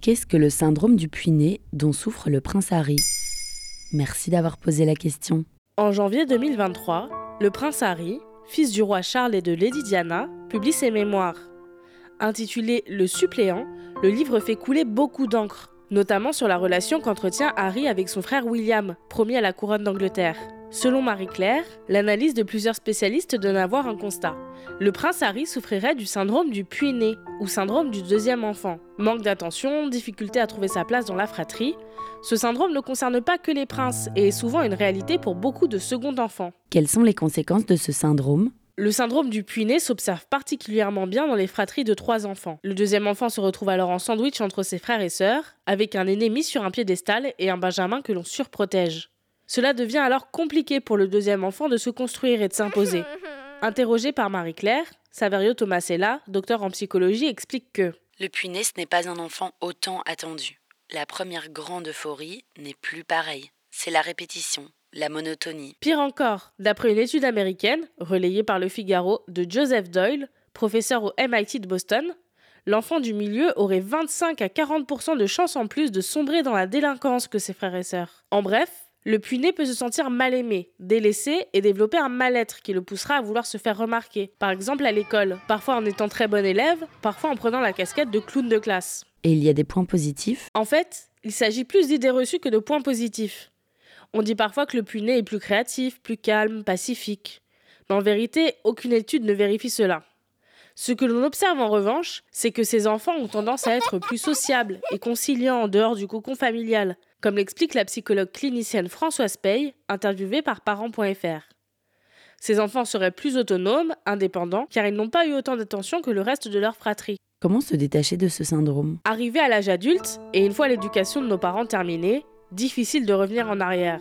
Qu'est-ce que le syndrome du puiné dont souffre le prince Harry? Merci d'avoir posé la question. En janvier 2023, le prince Harry, fils du roi Charles et de Lady Diana, publie ses mémoires. Intitulé Le suppléant, le livre fait couler beaucoup d'encre, notamment sur la relation qu'entretient Harry avec son frère William, promis à la couronne d'Angleterre. Selon Marie-Claire, l'analyse de plusieurs spécialistes donne à voir un constat. Le prince Harry souffrirait du syndrome du puits-né, ou syndrome du deuxième enfant. Manque d'attention, difficulté à trouver sa place dans la fratrie. Ce syndrome ne concerne pas que les princes et est souvent une réalité pour beaucoup de second enfants. Quelles sont les conséquences de ce syndrome? Le syndrome du puits-né s'observe particulièrement bien dans les fratries de trois enfants. Le deuxième enfant se retrouve alors en sandwich entre ses frères et sœurs, avec un aîné mis sur un piédestal et un benjamin que l'on surprotège. Cela devient alors compliqué pour le deuxième enfant de se construire et de s'imposer. Interrogé par Marie-Claire, Saverio Tomasella, docteur en psychologie, explique que Le puiné, ce n'est pas un enfant autant attendu. La première grande euphorie n'est plus pareille. C'est la répétition, la monotonie. Pire encore, d'après une étude américaine, relayée par le Figaro, de Joseph Doyle, professeur au MIT de Boston, l'enfant du milieu aurait 25 à 40% de chances en plus de sombrer dans la délinquance que ses frères et sœurs. En bref, le puiné peut se sentir mal aimé, délaissé et développer un mal-être qui le poussera à vouloir se faire remarquer, par exemple à l'école, parfois en étant très bon élève, parfois en prenant la casquette de clown de classe. Et il y a des points positifs? En fait, il s'agit plus d'idées reçues que de points positifs. On dit parfois que le puiné est plus créatif, plus calme, pacifique. Mais en vérité, aucune étude ne vérifie cela. Ce que l'on observe en revanche, c'est que ces enfants ont tendance à être plus sociables et conciliants en dehors du cocon familial, comme l'explique la psychologue clinicienne Françoise Pey, interviewée par parents.fr. Ces enfants seraient plus autonomes, indépendants, car ils n'ont pas eu autant d'attention que le reste de leur fratrie. Comment se détacher de ce syndrome? Arrivé à l'âge adulte, et une fois l'éducation de nos parents terminée, difficile de revenir en arrière.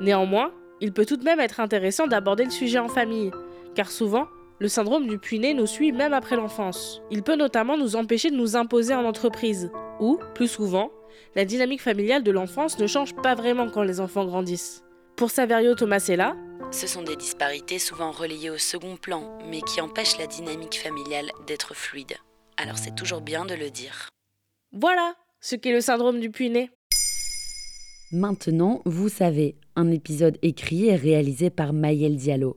Néanmoins, il peut tout de même être intéressant d'aborder le sujet en famille, car souvent, le syndrome du puiné nous suit même après l'enfance. Il peut notamment nous empêcher de nous imposer en entreprise, ou, plus souvent, la dynamique familiale de l'enfance ne change pas vraiment quand les enfants grandissent. Pour Saverio Tomasella, ce sont des disparités souvent relayées au second plan, mais qui empêchent la dynamique familiale d'être fluide. Alors c'est toujours bien de le dire. Voilà ce qu'est le syndrome du puiné. Maintenant, vous savez, un épisode écrit et réalisé par Mayel Diallo.